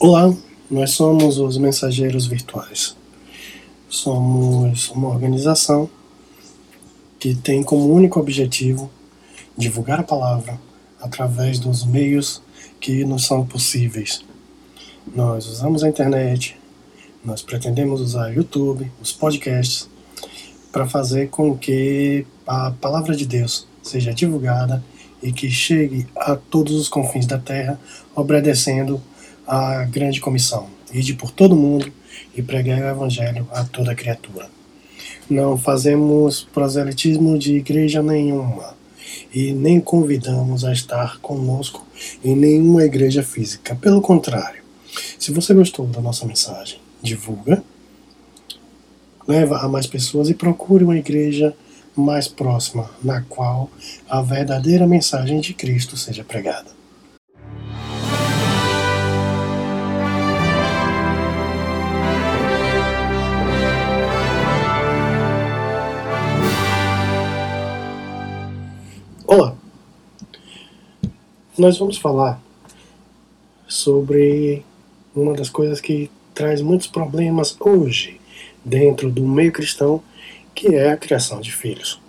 Olá, nós somos os Mensageiros Virtuais. Somos uma organização que tem como único objetivo divulgar a palavra através dos meios que nos são possíveis. Nós usamos a internet, nós pretendemos usar YouTube, os podcasts, para fazer com que a palavra de Deus seja divulgada e que chegue a todos os confins da terra, obedecendo à grande comissão, ide por todo mundo e pregar o evangelho a toda criatura. Não fazemos proselitismo de igreja nenhuma e nem convidamos a estar conosco em nenhuma igreja física. Pelo contrário, se você gostou da nossa mensagem, divulga, leva a mais pessoas e procure uma igreja mais próxima, na qual a verdadeira mensagem de Cristo seja pregada. Nós vamos falar sobre uma das coisas que traz muitos problemas hoje dentro do meio cristão que é a criação de filhos.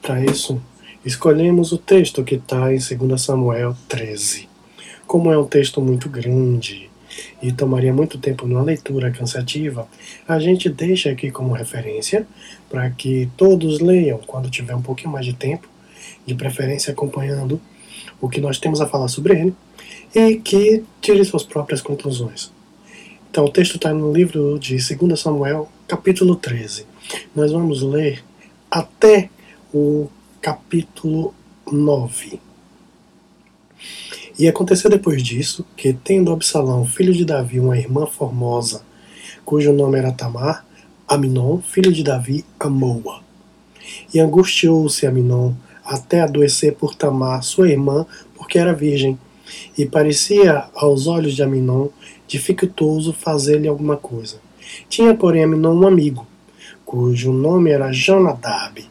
Para isso, escolhemos o texto que está em 2 Samuel 13. Como é um texto muito grande e tomaria muito tempo numa leitura cansativa, a gente deixa aqui como referência para que todos leiam quando tiver um pouquinho mais de tempo, de preferência acompanhando o que nós temos a falar sobre ele, e que tire suas próprias conclusões. Então, o texto está no livro de 2 Samuel, capítulo 13 nós vamos ler até o capítulo 9. E aconteceu depois disso que, tendo Absalão, filho de Davi, uma irmã formosa, cujo nome era Tamar, Aminon, filho de Davi, amou-a. E angustiou-se Aminon até adoecer por Tamar, sua irmã, porque era virgem, e parecia aos olhos de Aminon dificultoso fazer-lhe alguma coisa. Tinha, porém, Aminon um amigo, cujo nome era Jonadab,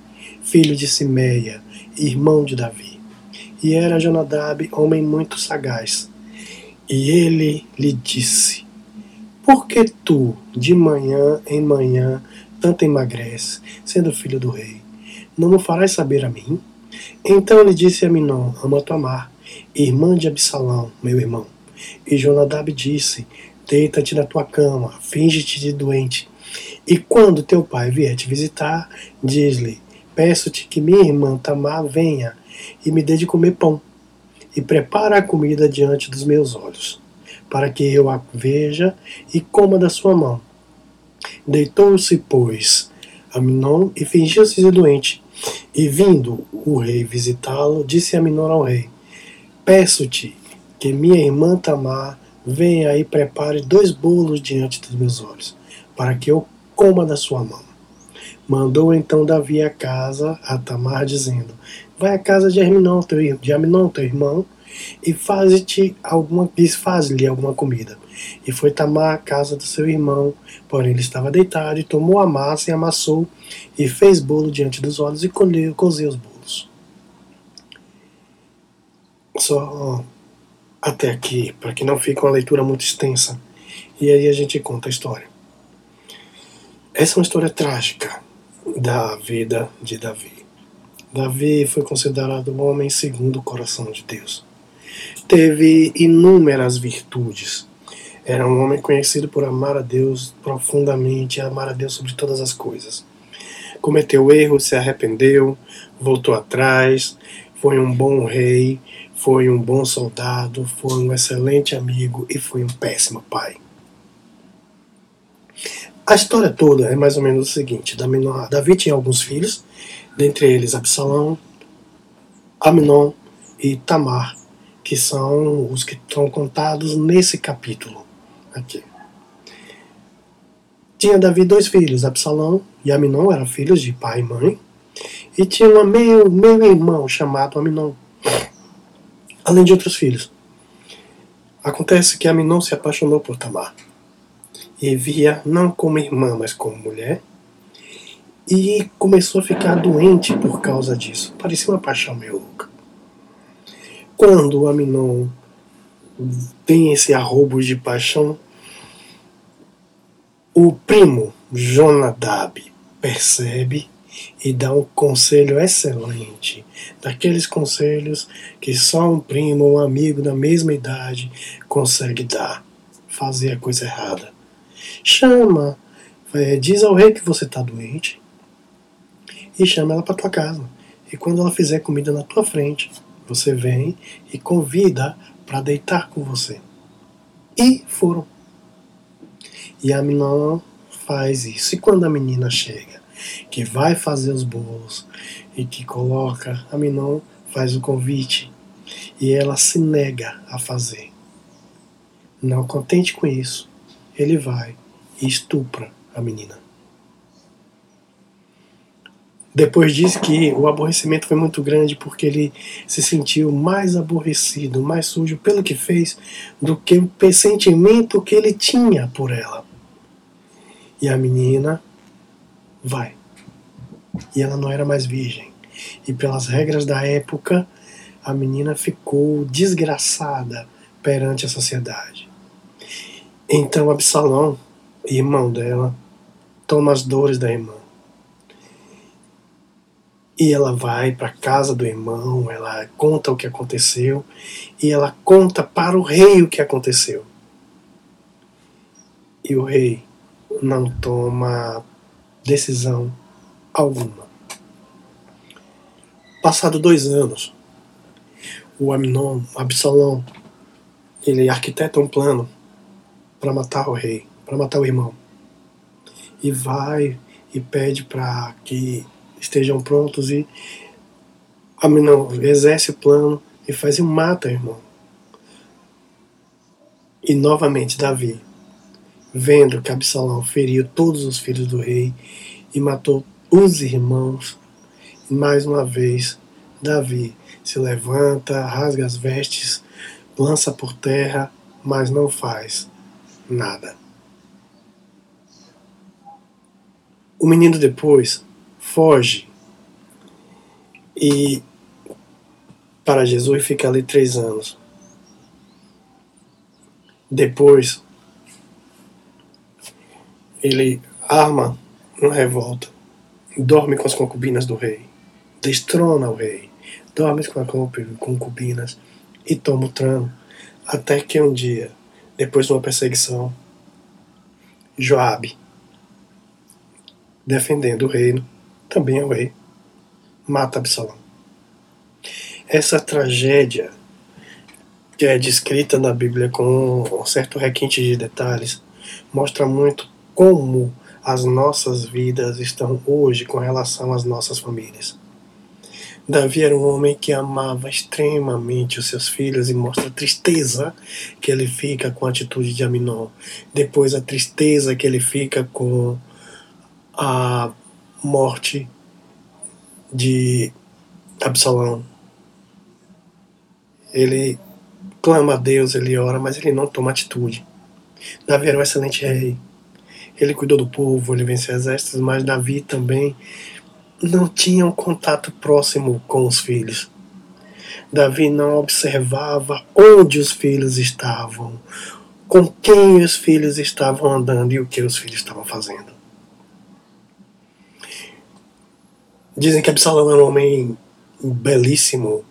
filho de Simeia, irmão de Davi. E era Jonadab homem muito sagaz. E ele lhe disse: Por que tu, de manhã em manhã, tanto emagreces, sendo filho do rei? Não me farás saber a mim? Então lhe disse a Minon, ama Tamar, irmã de Absalão, meu irmão. E Jonadab disse: Deita-te na tua cama, finge-te de doente e quando teu pai vier te visitar, diz-lhe: Peço-te que minha irmã Tamar venha e me dê de comer pão, e prepara a comida diante dos meus olhos, para que eu a veja e coma da sua mão. Deitou-se, pois, Aminon e fingiu-se de doente. E vindo o rei visitá-lo, disse Aminon ao rei: Peço-te que minha irmã Tamar venha e prepare dois bolos diante dos meus olhos, para que eu coma da sua mão. Mandou então Davi a casa a Tamar, dizendo: Vai à casa de Aminon, teu, teu irmão, e faz-te alguma, faz-lhe alguma comida. E foi Tamar à casa do seu irmão, porém ele estava deitado, e tomou a massa e amassou, e fez bolo diante dos olhos, e colheu, cozeu os bolos. Só até aqui, para que não fique uma leitura muito extensa. E aí a gente conta a história. Essa é uma história trágica da vida de Davi. Davi foi considerado um homem segundo o coração de Deus. Teve inúmeras virtudes. Era um homem conhecido por amar a Deus profundamente, amar a Deus sobre todas as coisas. Cometeu erros, se arrependeu, voltou atrás, foi um bom rei, foi um bom soldado, foi um excelente amigo e foi um péssimo pai. A história toda é mais ou menos o seguinte: Davi tinha alguns filhos, dentre eles Absalão, Aminon e Tamar, que são os que estão contados nesse capítulo aqui. Tinha Davi dois filhos, Absalão e Aminon eram filhos de pai e mãe, e tinha um meio, meio irmão chamado Aminon, além de outros filhos. Acontece que Aminon se apaixonou por Tamar e via não como irmã, mas como mulher. E começou a ficar doente por causa disso. Parecia uma paixão meio louca. Quando Aminon tem esse arrobo de paixão, o primo Jonadab percebe e dá um conselho excelente, daqueles conselhos que só um primo ou um amigo da mesma idade consegue dar, fazer a coisa errada. Chama, é, diz ao rei que você está doente e chama ela para tua casa. E quando ela fizer comida na tua frente, você vem e convida para deitar com você. E foram. E a menina faz isso. E quando a menina chega, que vai fazer os bolos e que coloca, a Minon faz o convite e ela se nega a fazer. Não contente com isso, ele vai e estupra a menina. Depois diz que o aborrecimento foi muito grande porque ele se sentiu mais aborrecido, mais sujo pelo que fez do que o sentimento que ele tinha por ela. E a menina vai. E ela não era mais virgem. E pelas regras da época, a menina ficou desgraçada perante a sociedade. Então Absalão, irmão dela, toma as dores da irmã e ela vai para a casa do irmão, ela conta o que aconteceu e ela conta para o rei o que aconteceu. E o rei não toma decisão alguma. Passado dois anos, o Aminon, Absalão, ele arquiteta um plano para matar o rei, para matar o irmão. E vai e pede para que estejam prontos e Aminon exerce o plano e faz e mata irmão. E novamente Davi, vendo que Absalão feriu todos os filhos do rei e matou os irmãos, e mais uma vez Davi se levanta, rasga as vestes, lança por terra, mas não faz nada. O menino depois foge e para Jesus fica ali três anos. Depois ele arma uma revolta, dorme com as concubinas do rei, destrona o rei, dorme com as concubinas e toma o trono, até que um dia, depois de uma perseguição, Joabe, defendendo o reino, também é o rei, mata Absalão. Essa tragédia, que é descrita na Bíblia com um certo requinte de detalhes, mostra muito como as nossas vidas estão hoje com relação às nossas famílias. Davi era um homem que amava extremamente os seus filhos e mostra a tristeza que ele fica com a atitude de Aminon. Depois a tristeza que ele fica com a morte de Absalão. Ele clama a Deus, ele ora, mas ele não toma atitude. Davi era um excelente rei. Ele cuidou do povo, ele venceu exércitos, mas Davi também não tinha um contato próximo com os filhos. Davi não observava onde os filhos estavam, com quem os filhos estavam andando e o que os filhos estavam fazendo. Dizem que Absalão era um homem belíssimo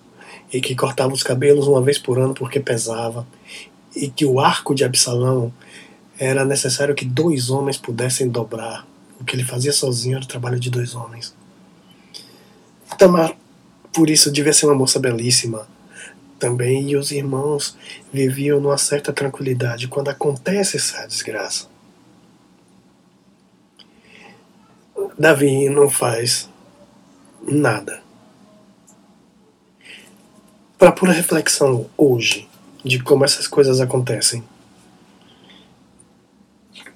e que cortava os cabelos uma vez por ano porque pesava, e que o arco de Absalão era necessário que dois homens pudessem dobrar. O que ele fazia sozinho era o trabalho de dois homens. Tamar, por isso, devia ser uma moça belíssima também, e os irmãos viviam numa certa tranquilidade quando acontece essa desgraça. Davi não faz nada. Para pura reflexão hoje de como essas coisas acontecem.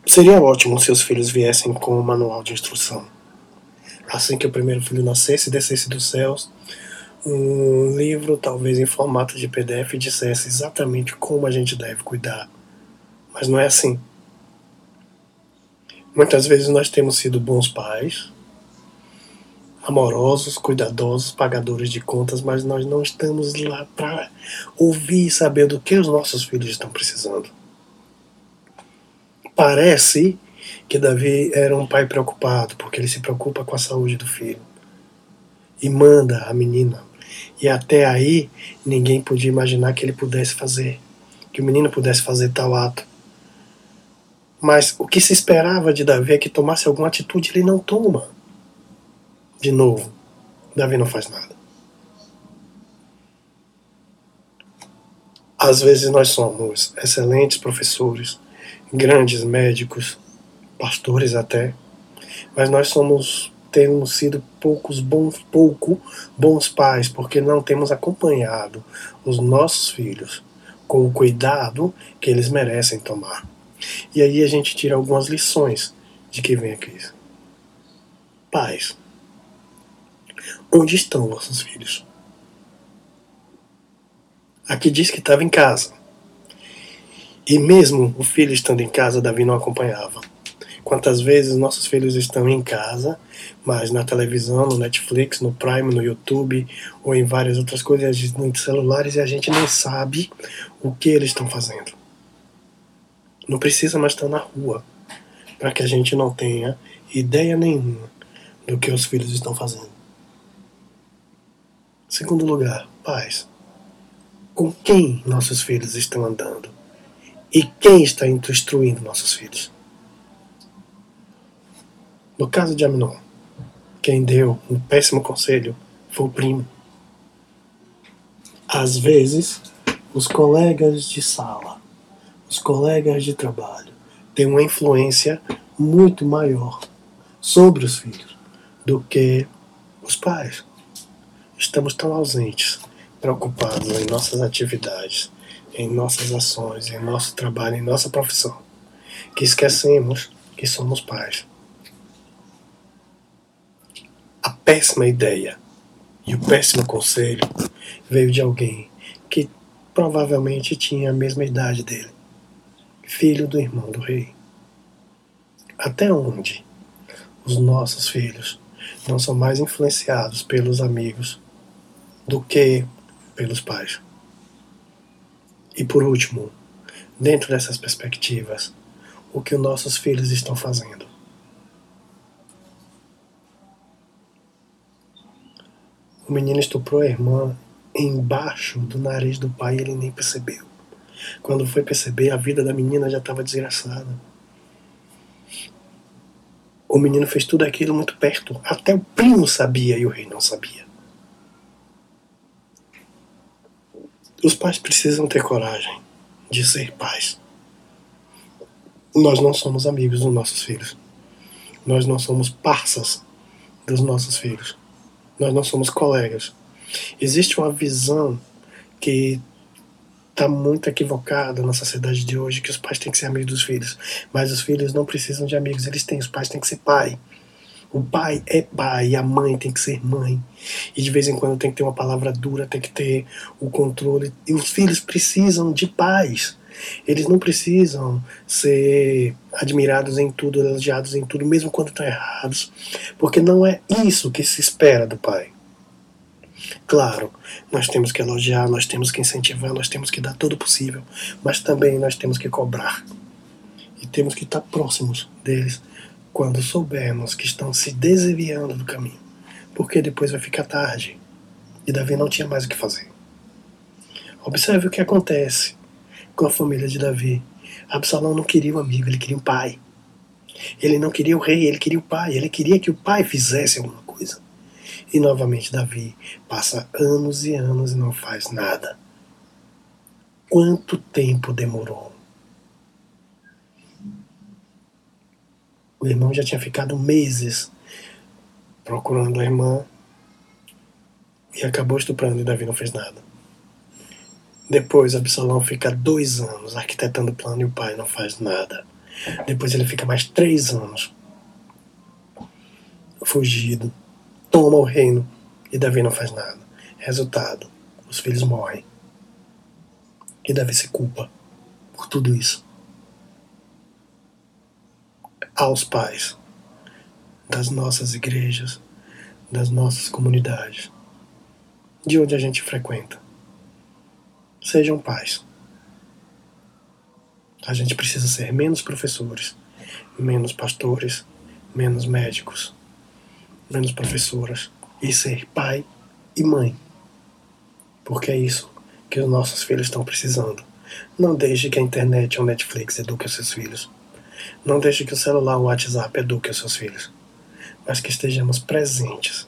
Seria ótimo se os filhos viessem com um manual de instrução. Assim que o primeiro filho nascesse e descesse dos céus, um livro, talvez em formato de PDF, dissesse exatamente como a gente deve cuidar. Mas não é assim. Muitas vezes nós temos sido bons pais, amorosos, cuidadosos, pagadores de contas, mas nós não estamos lá para ouvir e saber do que os nossos filhos estão precisando. Parece que Davi era um pai preocupado, porque ele se preocupa com a saúde do filho e manda a menina. E até aí ninguém podia imaginar que ele pudesse fazer, que o menino pudesse fazer tal ato. Mas o que se esperava de Davi é que tomasse alguma atitude, ele não toma. De novo, Davi não faz nada. Às vezes nós somos excelentes professores, grandes médicos, pastores até, mas nós somos temos sido poucos bons, pouco bons pais porque não temos acompanhado os nossos filhos com o cuidado que eles merecem tomar. E aí a gente tira algumas lições de que vem a crise. Pais, Onde estão nossos filhos? Aqui diz que estava em casa. E mesmo o filho estando em casa, Davi não acompanhava. Quantas vezes nossos filhos estão em casa, mas na televisão, no Netflix, no Prime, no YouTube ou em várias outras coisas, nos celulares, e a gente não sabe o que eles estão fazendo. Não precisa mais estar na rua para que a gente não tenha ideia nenhuma do que os filhos estão fazendo. Segundo lugar, pais. Com quem nossos filhos estão andando? E quem está instruindo nossos filhos? No caso de Aminon, quem deu um péssimo conselho foi o primo. Às vezes, os colegas de sala, os colegas de trabalho, têm uma influência muito maior sobre os filhos do que os pais. Estamos tão ausentes, preocupados em nossas atividades, em nossas ações, em nosso trabalho, em nossa profissão, que esquecemos que somos pais. A péssima ideia e o péssimo conselho veio de alguém que provavelmente tinha a mesma idade dele, filho do irmão do rei. Até onde os nossos filhos não são mais influenciados pelos amigos do que pelos pais. E por último, dentro dessas perspectivas, o que os nossos filhos estão fazendo. O menino estuprou a irmã embaixo do nariz do pai e ele nem percebeu. Quando foi perceber, a vida da menina já estava desgraçada. O menino fez tudo aquilo muito perto. Até o primo sabia e o rei não sabia. Os pais precisam ter coragem de ser pais. Nós não somos amigos dos nossos filhos. Nós não somos parças dos nossos filhos. Nós não somos colegas. Existe uma visão que está muito equivocada na sociedade de hoje que os pais têm que ser amigos dos filhos. Mas os filhos não precisam de amigos, eles têm. Os pais têm que ser pai. O pai é pai, a mãe tem que ser mãe. E de vez em quando tem que ter uma palavra dura, tem que ter o controle. E os filhos precisam de pais. Eles não precisam ser admirados em tudo, elogiados em tudo, mesmo quando estão errados. Porque não é isso que se espera do pai. Claro, nós temos que elogiar, nós temos que incentivar, nós temos que dar todo o possível, mas também nós temos que cobrar. E temos que estar próximos deles quando soubermos que estão se desviando do caminho, porque depois vai ficar tarde e Davi não tinha mais o que fazer. Observe o que acontece com a família de Davi. Absalão não queria um amigo, ele queria um pai. Ele não queria o rei, ele queria o pai. Ele queria que o pai fizesse alguma coisa. E novamente Davi passa anos e anos e não faz nada. Quanto tempo demorou? O irmão já tinha ficado meses procurando a irmã e acabou estuprando e Davi não fez nada. Depois Absalão fica dois anos arquitetando o plano e o pai não faz nada. Depois ele fica mais três anos fugido, toma o reino e Davi não faz nada. Resultado: os filhos morrem. E Davi se culpa por tudo isso aos pais das nossas igrejas, das nossas comunidades, de onde a gente frequenta. Sejam pais. A gente precisa ser menos professores, menos pastores, menos médicos, menos professoras e ser pai e mãe. Porque é isso que os nossos filhos estão precisando. Não deixe que a internet ou Netflix eduque os seus filhos. Não deixe que o celular ou o WhatsApp eduque os seus filhos. Mas que estejamos presentes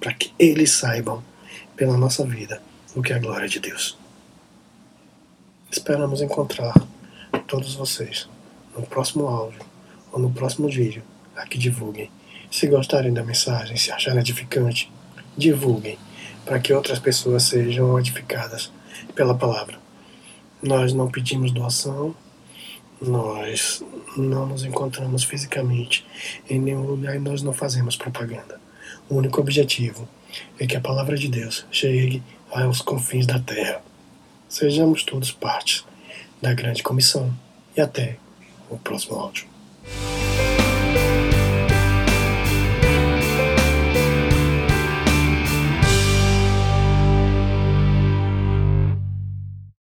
para que eles saibam, pela nossa vida, o que é a glória de Deus. Esperamos encontrar todos vocês no próximo áudio ou no próximo vídeo a que divulguem. Se gostarem da mensagem, se acharem edificante, divulguem para que outras pessoas sejam edificadas pela palavra. Nós não pedimos doação, nós não nos encontramos fisicamente em nenhum lugar e nós não fazemos propaganda. O único objetivo é que a palavra de Deus chegue aos confins da terra. Sejamos todos parte da grande comissão e até o próximo áudio.